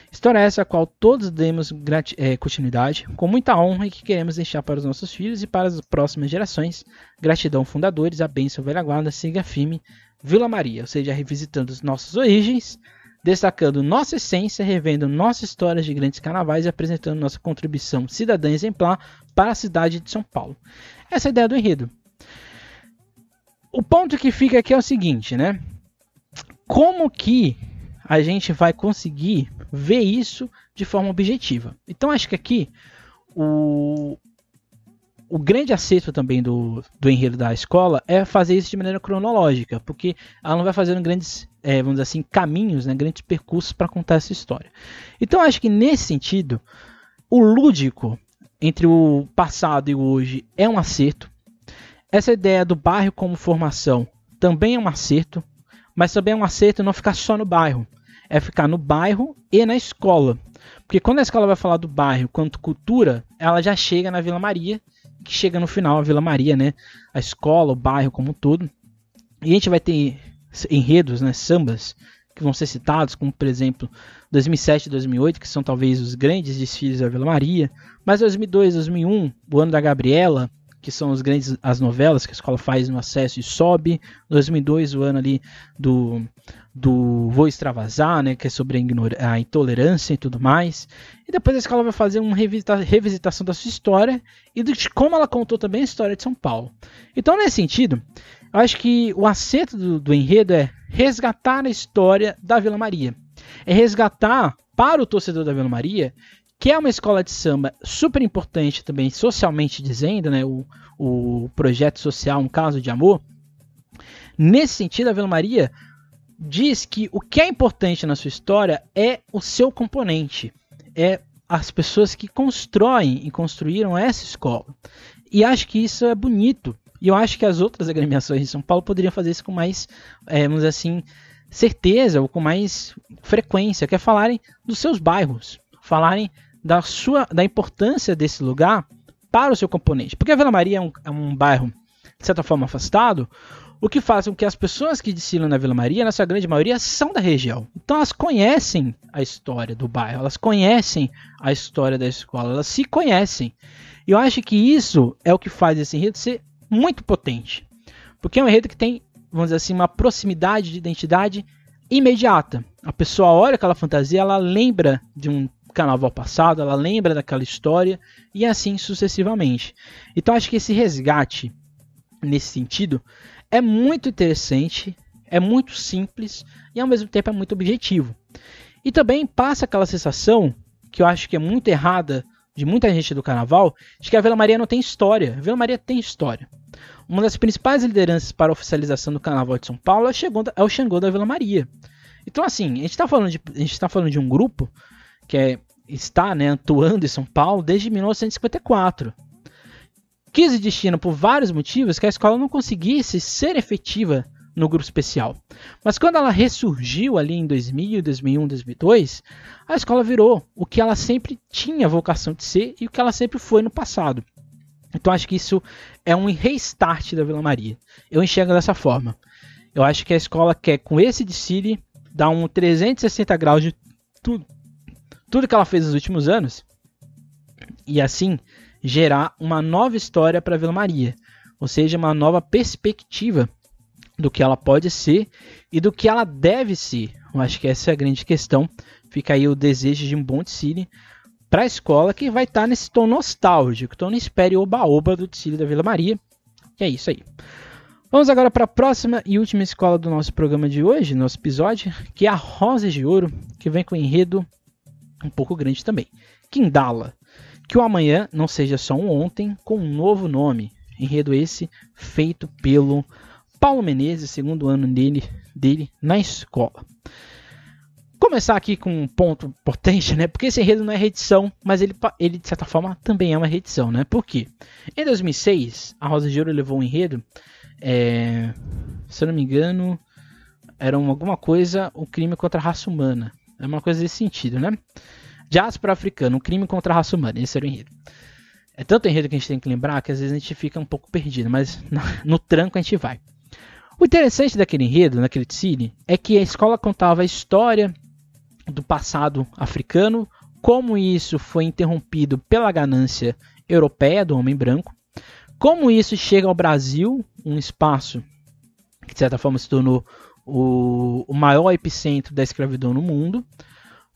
História essa a qual todos demos é, continuidade, com muita honra e que queremos deixar para os nossos filhos e para as próximas gerações. Gratidão, fundadores, a bênção velha guarda, siga firme, Vila Maria, ou seja, revisitando as nossas origens, destacando nossa essência, revendo nossas histórias de grandes carnavais e apresentando nossa contribuição cidadã exemplar para a cidade de São Paulo. Essa é a ideia do enredo. O ponto que fica aqui é o seguinte, né? Como que a gente vai conseguir ver isso de forma objetiva? Então acho que aqui o, o grande acerto também do, do enredo da escola é fazer isso de maneira cronológica, porque ela não vai fazendo grandes, é, vamos dizer assim, caminhos, né, grandes percursos para contar essa história. Então acho que nesse sentido, o lúdico entre o passado e o hoje é um acerto. Essa ideia do bairro como formação também é um acerto, mas também é um acerto não ficar só no bairro, é ficar no bairro e na escola. Porque quando a escola vai falar do bairro quanto cultura, ela já chega na Vila Maria que chega no final a Vila Maria, né? A escola, o bairro como um todo. E a gente vai ter enredos, né, sambas que vão ser citados, como por exemplo 2007 e 2008, que são talvez os grandes desfiles da Vila Maria, mas 2002, 2001, o ano da Gabriela, que são os grandes as novelas que a escola faz no acesso e sobe, 2002 o ano ali do do Vou Extravasar, né, que é sobre a, a, intolerância e tudo mais. E depois a escola vai fazer uma revisita revisitação da sua história e de como ela contou também a história de São Paulo. Então, nesse sentido, eu acho que o acerto do, do enredo é resgatar a história da Vila Maria. É resgatar para o torcedor da Vila Maria, que é uma escola de samba super importante também, socialmente dizendo, né, o, o projeto social Um Caso de Amor. Nesse sentido, a Vila Maria diz que o que é importante na sua história é o seu componente, é as pessoas que constroem e construíram essa escola. E acho que isso é bonito. E eu acho que as outras agremiações de São Paulo poderiam fazer isso com mais, é, vamos dizer assim, certeza ou com mais frequência, que é falarem dos seus bairros, falarem da sua da importância desse lugar para o seu componente. Porque a Vila Maria é um, é um bairro de certa forma, afastado, o que faz com que as pessoas que desfilam na Vila Maria, na sua grande maioria, são da região. Então elas conhecem a história do bairro, elas conhecem a história da escola, elas se conhecem. E eu acho que isso é o que faz esse enredo ser muito potente. Porque é um enredo que tem, vamos dizer assim, uma proximidade de identidade imediata. A pessoa olha aquela fantasia, ela lembra de um carnaval passado, ela lembra daquela história e assim sucessivamente. Então acho que esse resgate nesse sentido é muito interessante, é muito simples e ao mesmo tempo é muito objetivo. E também passa aquela sensação que eu acho que é muito errada de muita gente do carnaval, de que a Vila Maria não tem história. A Vila Maria tem história. Uma das principais lideranças para a oficialização do carnaval de São Paulo é o Xangô da Vila Maria. Então, assim, a gente está falando, de, a gente tá falando de um grupo que é, está né, atuando em São Paulo desde 1954 quis destino por vários motivos que a escola não conseguisse ser efetiva no grupo especial. Mas quando ela ressurgiu ali em 2000, 2001, 2002, a escola virou o que ela sempre tinha vocação de ser e o que ela sempre foi no passado. Então acho que isso é um restart da Vila Maria. Eu enxergo dessa forma. Eu acho que a escola quer, com esse desfile, dar um 360 graus de tudo, tudo que ela fez nos últimos anos. E assim, gerar uma nova história para Vila Maria, ou seja, uma nova perspectiva do que ela pode ser e do que ela deve ser. Eu acho que essa é a grande questão. Fica aí o desejo de um bom desfile para a escola que vai estar tá nesse tom nostálgico. Então não espere o oba-oba do desfile da Vila Maria. E é isso aí. Vamos agora para a próxima e última escola do nosso programa de hoje, nosso episódio, que é a Rosas de Ouro, que vem com um enredo um pouco grande também. Quindala. Que o amanhã não seja só um ontem com um novo nome. Enredo esse feito pelo Paulo Menezes, segundo ano dele, dele na escola. Começar aqui com um ponto potente, né? Porque esse enredo não é reedição, mas ele, ele de certa forma também é uma reedição, né? Por quê? Em 2006, a Rosa de Ouro levou um enredo, é, se eu não me engano, era alguma coisa, o crime contra a raça humana. É uma coisa desse sentido, né? Diáspora africana, um crime contra a raça humana. Esse era o enredo. É tanto enredo que a gente tem que lembrar que às vezes a gente fica um pouco perdido, mas no tranco a gente vai. O interessante daquele enredo, naquele cine, é que a escola contava a história do passado africano, como isso foi interrompido pela ganância europeia do homem branco, como isso chega ao Brasil, um espaço que de certa forma se tornou o, o maior epicentro da escravidão no mundo,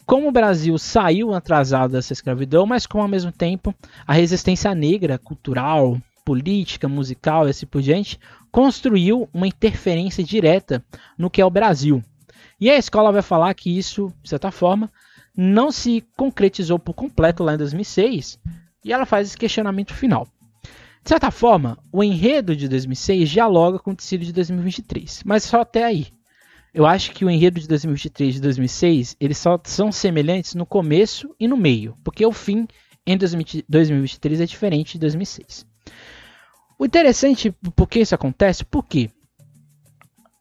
como o Brasil saiu atrasado dessa escravidão, mas como ao mesmo tempo a resistência negra, cultural, política, musical e assim por diante, construiu uma interferência direta no que é o Brasil. E a escola vai falar que isso, de certa forma, não se concretizou por completo lá em 2006, e ela faz esse questionamento final. De certa forma, o enredo de 2006 dialoga com o tecido de 2023, mas só até aí eu acho que o enredo de 2023 e de 2006 eles só são semelhantes no começo e no meio, porque o fim em 2023 é diferente de 2006. O interessante por que isso acontece, porque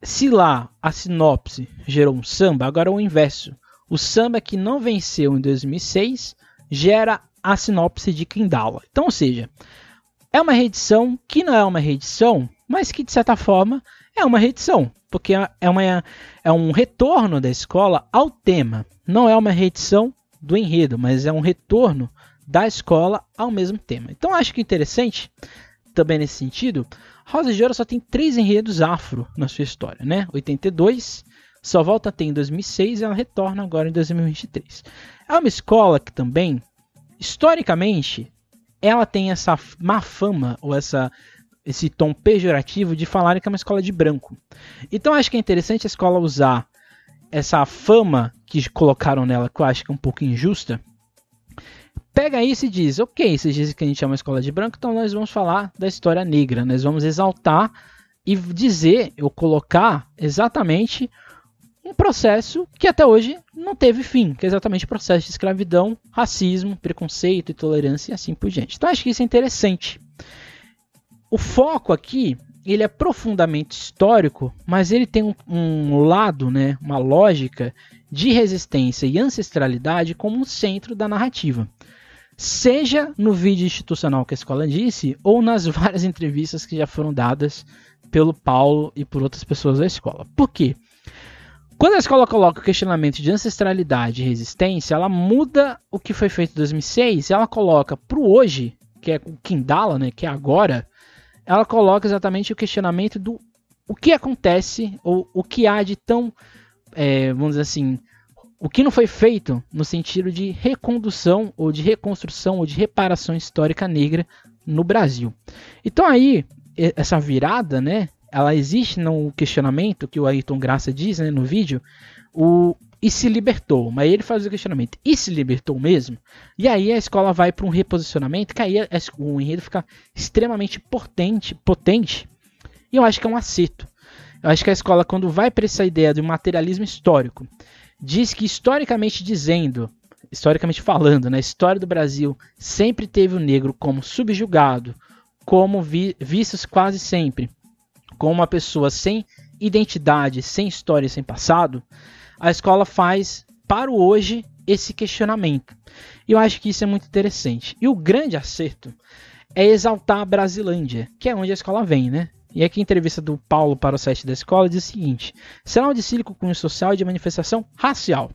se lá a sinopse gerou um samba, agora é o inverso. O samba que não venceu em 2006 gera a sinopse de Kindala. Então, ou seja, é uma reedição que não é uma reedição, mas que de certa forma é uma reedição porque é, uma, é um retorno da escola ao tema. Não é uma reedição do enredo, mas é um retorno da escola ao mesmo tema. Então acho que interessante, também nesse sentido, Rosa de Ouro só tem três enredos afro na sua história, né? 82, só volta a ter em 2006 e ela retorna agora em 2023. É uma escola que também, historicamente, ela tem essa má fama ou essa esse tom pejorativo de falarem que é uma escola de branco. Então acho que é interessante a escola usar essa fama que colocaram nela, que eu acho que é um pouco injusta. Pega isso e diz: ok, vocês dizem que a gente é uma escola de branco, então nós vamos falar da história negra, nós vamos exaltar e dizer, ou colocar exatamente um processo que até hoje não teve fim, que é exatamente o processo de escravidão, racismo, preconceito, intolerância e assim por diante. Então acho que isso é interessante. O foco aqui ele é profundamente histórico, mas ele tem um, um, lado, né, uma lógica de resistência e ancestralidade como centro da narrativa. seja no vídeo institucional que a escola disse, ou nas várias entrevistas que já foram dadas pelo Paulo e por outras pessoas da escola. Por quê? Quando a escola coloca o questionamento de ancestralidade e resistência, ela muda o que foi feito em 2006 e ela coloca para o hoje, que é o Kindala, né, que é agora, ela coloca exatamente o questionamento do o que acontece ou o que há de tão, é, vamos dizer assim, o que não foi feito no sentido de recondução ou de reconstrução ou de reparação histórica negra no Brasil. Então aí essa virada, né, ela existe no questionamento que o Ayrton Graça diz né, no vídeo, o e se libertou. Mas ele faz o questionamento: e se libertou mesmo? E aí a escola vai para um reposicionamento, que aí o enredo fica extremamente potente, potente. E eu acho que é um acerto. Eu acho que a escola, quando vai para essa ideia do materialismo histórico, diz que historicamente dizendo, historicamente falando, na né, história do Brasil sempre teve o negro como subjugado, como vi, vistos quase sempre com uma pessoa sem identidade, sem história, sem passado, a escola faz para o hoje esse questionamento. E eu acho que isso é muito interessante. E o grande acerto é exaltar a Brasilândia, que é onde a escola vem, né? E aqui a entrevista do Paulo para o site da escola diz o seguinte: será um desfile com cunho social e de manifestação racial.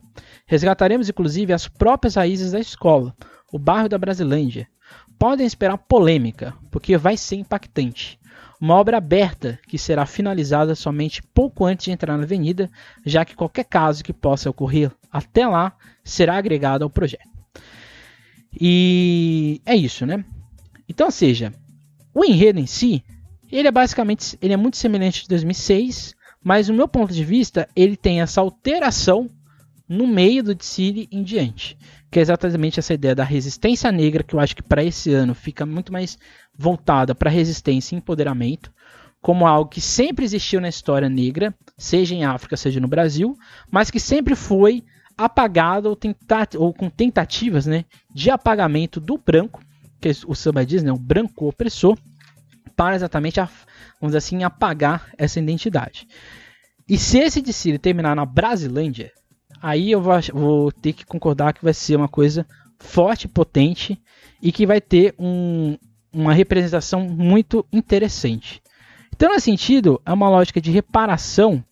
Resgataremos inclusive as próprias raízes da escola, o bairro da Brasilândia. Podem esperar polêmica, porque vai ser impactante. Uma obra aberta que será finalizada somente pouco antes de entrar na avenida, já que qualquer caso que possa ocorrer até lá será agregado ao projeto. E é isso, né? Então, ou seja, o enredo em si, ele é basicamente, ele é muito semelhante de 2006, mas no meu ponto de vista, ele tem essa alteração no meio do City em diante, que é exatamente essa ideia da resistência negra, que eu acho que para esse ano fica muito mais voltada para resistência e empoderamento, como algo que sempre existiu na história negra, seja em África, seja no Brasil, mas que sempre foi apagado ou, ou com tentativas né, de apagamento do branco, que o samba diz, né, o branco opressor, para exatamente, a, vamos assim, apagar essa identidade. E se esse desfile terminar na Brasilândia, aí eu vou, vou ter que concordar que vai ser uma coisa forte, potente e que vai ter um, uma representação muito interessante. Então, nesse sentido, é uma lógica de reparação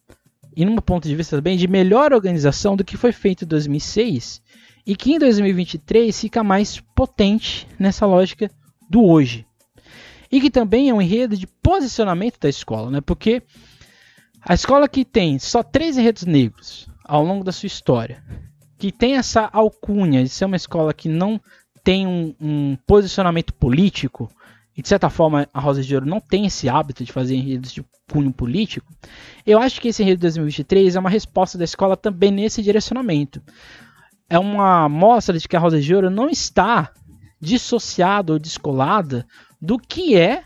e, num ponto de vista também, de melhor organização do que foi feito em 2006 e que em 2023 fica mais potente nessa lógica do hoje. E que também é um enredo de posicionamento da escola, né? porque a escola que tem só três enredos negros ao longo da sua história, que tem essa alcunha de ser uma escola que não tem um, um, posicionamento político, e de certa forma a Rosa de Ouro não tem esse hábito de fazer enredos de cunho político, eu acho que esse enredo de 2023 é uma resposta da escola também nesse direcionamento. É uma mostra de que a Rosa de Ouro não está dissociada ou descolada do que é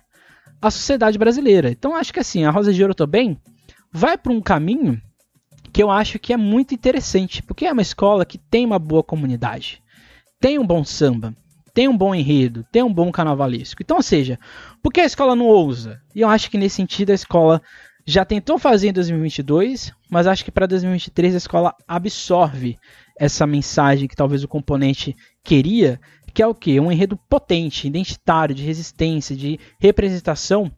a sociedade brasileira. Então acho que assim, a Rosa de Ouro também vai para um caminho que eu acho que é muito interessante, porque é uma escola que tem uma boa comunidade tem um bom samba, tem um bom enredo, tem um bom carnavalesco. Então, ou seja, por que a escola não ousa? E eu acho que nesse sentido a escola já tentou fazer em 2022, mas acho que para 2023 a escola absorve essa mensagem que talvez o componente queria, que é o que? Um enredo potente, identitário, de resistência, de representação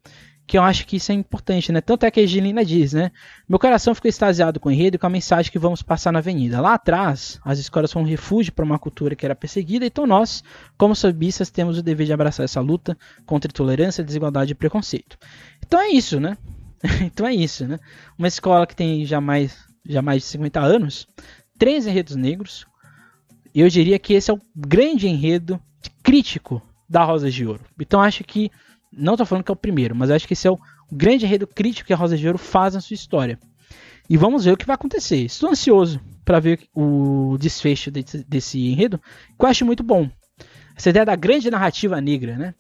que eu acho que isso é importante, né? Tanto é que a Angelina diz, né? Meu coração ficou extasiado com o enredo e com a mensagem que vamos passar na avenida. Lá atrás, as escolas foram um refúgio para uma cultura que era perseguida, então nós, como sambistas, temos o dever de abraçar essa luta contra intolerância, desigualdade e preconceito. Então é isso, né? então é isso, né? Uma escola que tem já mais, já mais de 50 anos, três enredos negros, eu diria que esse é o grande enredo crítico da Rosa de Ouro. Então acho que não tô falando que é o primeiro, mas acho que esse é o grande enredo crítico que a Rosa de Ouro faz na sua história. E vamos ver o que vai acontecer. Estou ansioso para ver o desfecho desse, desse, enredo, que eu acho muito bom. Essa ideia da grande narrativa negra, né?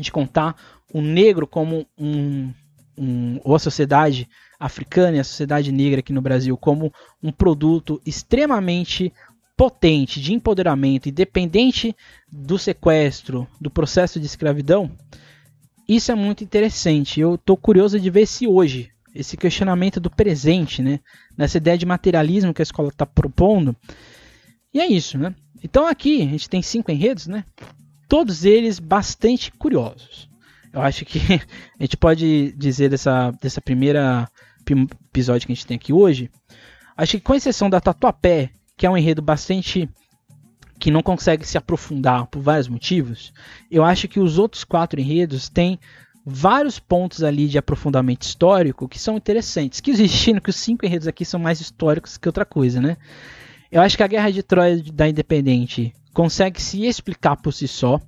De contar o negro como um, um ou a sociedade africana e a sociedade negra aqui no Brasil como um produto extremamente potente de empoderamento, independente do sequestro, do processo de escravidão, isso é muito interessante. Eu estou curioso de ver se hoje, esse questionamento do presente, né, nessa ideia de materialismo que a escola está propondo, E é isso, né? Então aqui a gente tem cinco enredos, né? Todos eles bastante curiosos. Eu acho que a gente pode dizer dessa, dessa primeira episódio que a gente tem aqui hoje. Acho que com exceção da Tatuapé, que é um enredo bastante que não consegue se aprofundar por vários motivos, eu acho que os outros quatro enredos têm vários pontos ali de aprofundamento histórico que são interessantes. Que existindo que os cinco enredos aqui são mais históricos que outra coisa, né? Eu acho que a Guerra de Troia da Independente consegue se explicar por si só.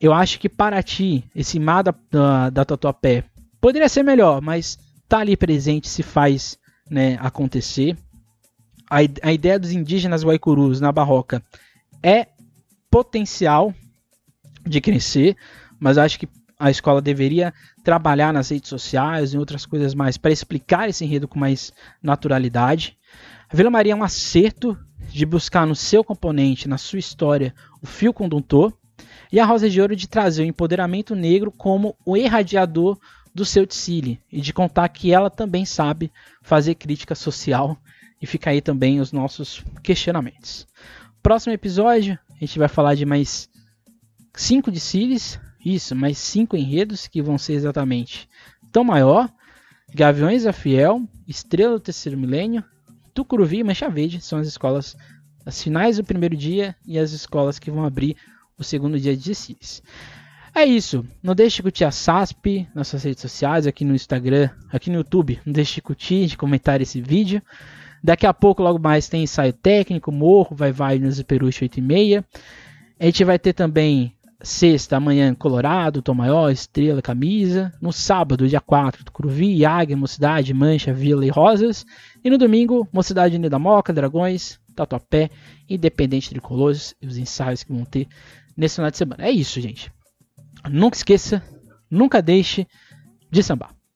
Eu acho que Paraty, esse mar da, da, da Tatuapé, poderia ser melhor, mas tá ali presente, se faz né, acontecer. A, a ideia dos indígenas Guaicurus na Barroca é potencial de crescer, mas acho que a escola deveria trabalhar nas redes sociais e outras coisas mais para explicar esse enredo com mais naturalidade. A Vila Maria é um acerto de buscar no seu componente, na sua história, o fio condutor, e a Rosa de Ouro de trazer o empoderamento negro como o irradiador do seu Tsili e de contar que ela também sabe fazer crítica social e fica aí também os nossos questionamentos. Próximo episódio, a gente vai falar de mais cinco de Cilis, isso, mais cinco enredos que vão ser exatamente Tão Maior, Gaviões da Fiel, Estrela do Terceiro Milênio, Tucuruvi e Mancha Verde são as escolas, as finais do primeiro dia e as escolas que vão abrir o segundo dia de Cilis. É isso. Não deixe de curtir a SASP nas suas redes sociais, aqui no Instagram, aqui no YouTube. Não deixe de curtir, de comentar esse vídeo. Daqui a pouco, logo mais, tem ensaio técnico, morro, vai vai nos Peruche 8 e meia. A gente vai ter também sexta, amanhã, Colorado, Tom Maior, Estrela, Camisa. No sábado, dia 4, Cruvi, Águia, Mocidade, Mancha, Vila e Rosas. E no domingo, Mocidade Unida Moca, Dragões, Tatuapé, Independente Tricolores e os ensaios que vão ter nesse final de semana. É isso, gente. Nunca esqueça, nunca deixe de sambar.